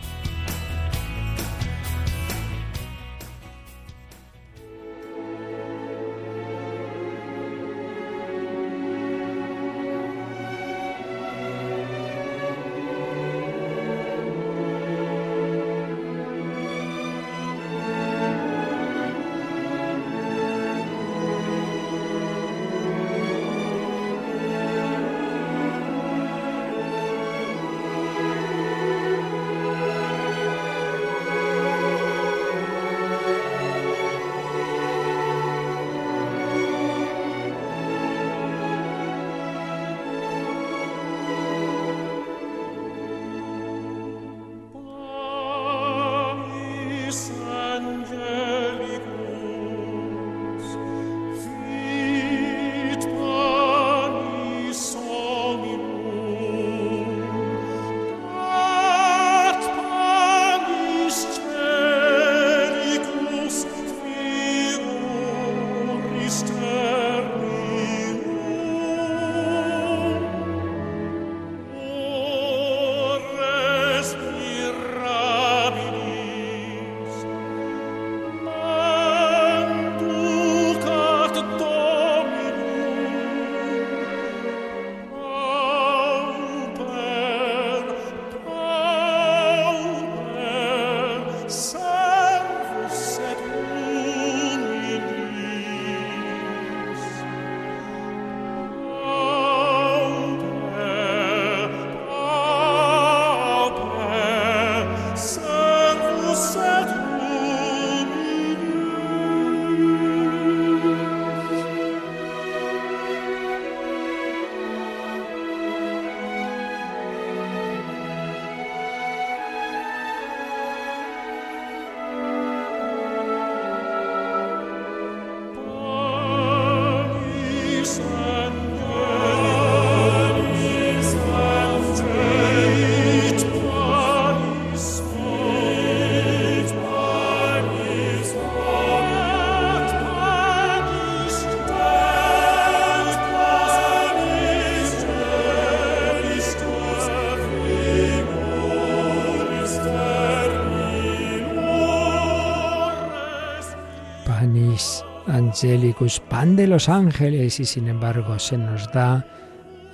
Angelicus, pan de los ángeles, y sin embargo se nos da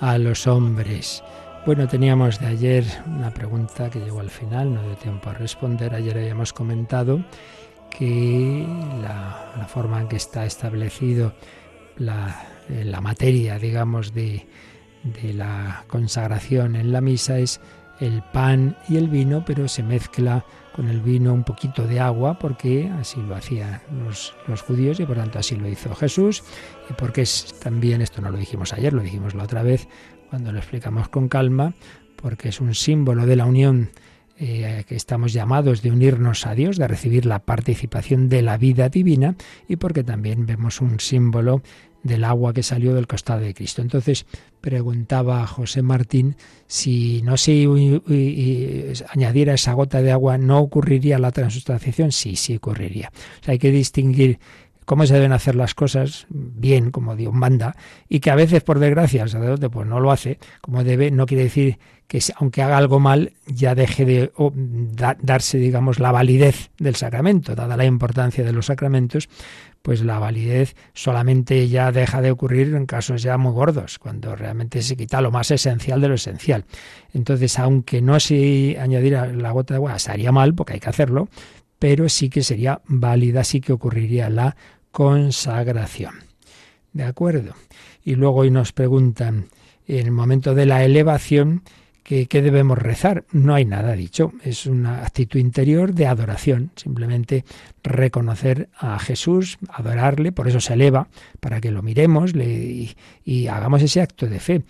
a los hombres. Bueno, teníamos de ayer una pregunta que llegó al final, no dio tiempo a responder. Ayer habíamos comentado que la, forma en que está establecido la, eh, materia, digamos, de la consagración en la misa es el pan y el vino, pero se mezcla con el vino un poquito de agua, porque así lo hacían los, los judíos y por tanto así lo hizo Jesús, y porque es también, esto no lo dijimos ayer, lo dijimos la otra vez, cuando lo explicamos con calma, porque es un símbolo de la unión eh, que estamos llamados de unirnos a Dios, de recibir la participación de la vida divina y porque también vemos un símbolo del agua que salió del costado de Cristo. Entonces preguntaba José Martín si no se añadiera esa gota de agua, ¿no ocurriría la transustanciación? Sí, sí ocurriría. hay que distinguir cómo se deben hacer las cosas bien, como Dios manda, y que a veces, por desgracia, el sacerdote pues no lo hace como debe, no quiere decir que aunque haga algo mal, ya deje de darse, digamos, la validez del sacramento, dada la importancia de los sacramentos, pues la validez solamente ya deja de ocurrir en casos ya muy gordos, cuando realmente se quita lo más esencial de lo esencial. Entonces, aunque no se añadiera la gota de agua, sería mal, porque hay que hacerlo, pero sí que sería válida, sí que ocurriría la consagración. ¿De acuerdo? Y luego hoy nos preguntan, en el momento de la elevación, ¿qué, debemos rezar? No hay nada dicho, es una actitud interior de adoración, simplemente reconocer a Jesús, adorarle, por eso se eleva, para que lo miremos y, y hagamos ese acto de fe.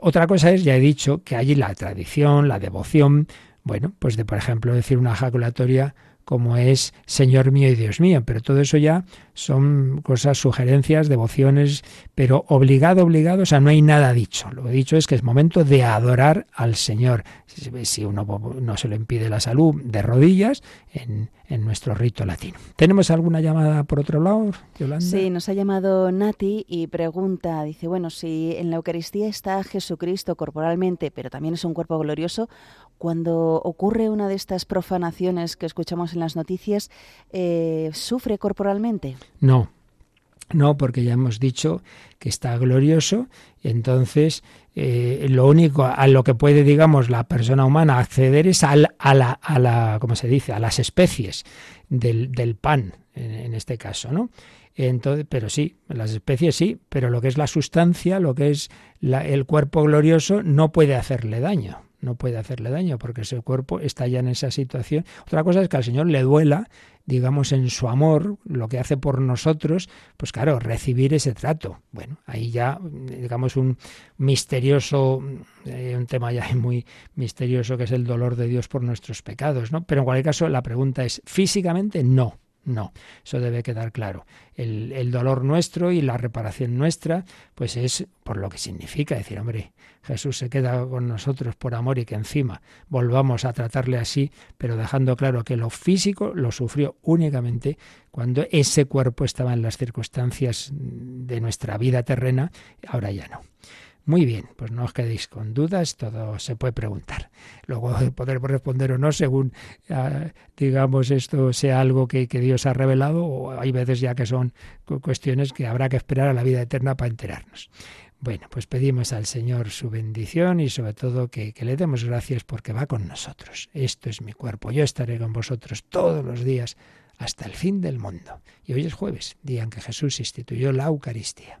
Otra cosa es, ya he dicho, que hay la tradición, la devoción, bueno, pues de, por ejemplo, decir una ejaculatoria como es Señor mío y Dios mío. Pero todo eso ya son cosas, sugerencias, devociones, pero obligado, obligado, o sea, no hay nada dicho. Lo he dicho es que es momento de adorar al Señor. Si uno no se lo impide la salud, de rodillas, en, en nuestro rito latino. ¿Tenemos alguna llamada por otro lado, Yolanda? Sí, nos ha llamado Nati y pregunta, dice, bueno, si en la Eucaristía está Jesucristo corporalmente, pero también es un cuerpo glorioso, cuando ocurre una de estas profanaciones que escuchamos en las noticias, eh, ¿sufre corporalmente? No, no, porque ya hemos dicho que está glorioso, entonces eh, lo único a lo que puede, digamos, la persona humana acceder es al, a, la, a la, ¿cómo se dice?, a las especies del, pan, en, este caso, ¿no? Entonces, pero sí, las especies sí, pero lo que es la sustancia, lo que es el cuerpo glorioso, no puede hacerle daño no puede hacerle daño porque ese cuerpo está ya en esa situación. Otra cosa es que al Señor le duela, digamos, en su amor, lo que hace por nosotros, pues claro, recibir ese trato. Bueno, ahí ya, digamos, un misterioso, eh, un tema ya <laughs> muy misterioso que es el dolor de Dios por nuestros pecados, ¿no? Pero en cualquier caso, la pregunta es, físicamente no, no, eso debe quedar claro. El, el, dolor nuestro y la reparación nuestra, pues es por lo que significa decir, hombre, Jesús se queda con nosotros por amor y que encima volvamos a tratarle así, pero dejando claro que lo físico lo sufrió únicamente cuando ese cuerpo estaba en las circunstancias de nuestra vida terrena, ahora ya no. Muy bien, pues no os quedéis con dudas, todo se puede preguntar. Luego <laughs> poder responder o no según, ah, digamos, esto sea algo que, que, Dios ha revelado o hay veces ya que son cuestiones que habrá que esperar a la vida eterna para enterarnos. Bueno, pues pedimos al Señor su bendición y sobre todo que, que le demos gracias porque va con nosotros. Esto es mi cuerpo, yo estaré con vosotros todos los días hasta el fin del mundo. Y hoy es jueves, día en que Jesús instituyó la Eucaristía.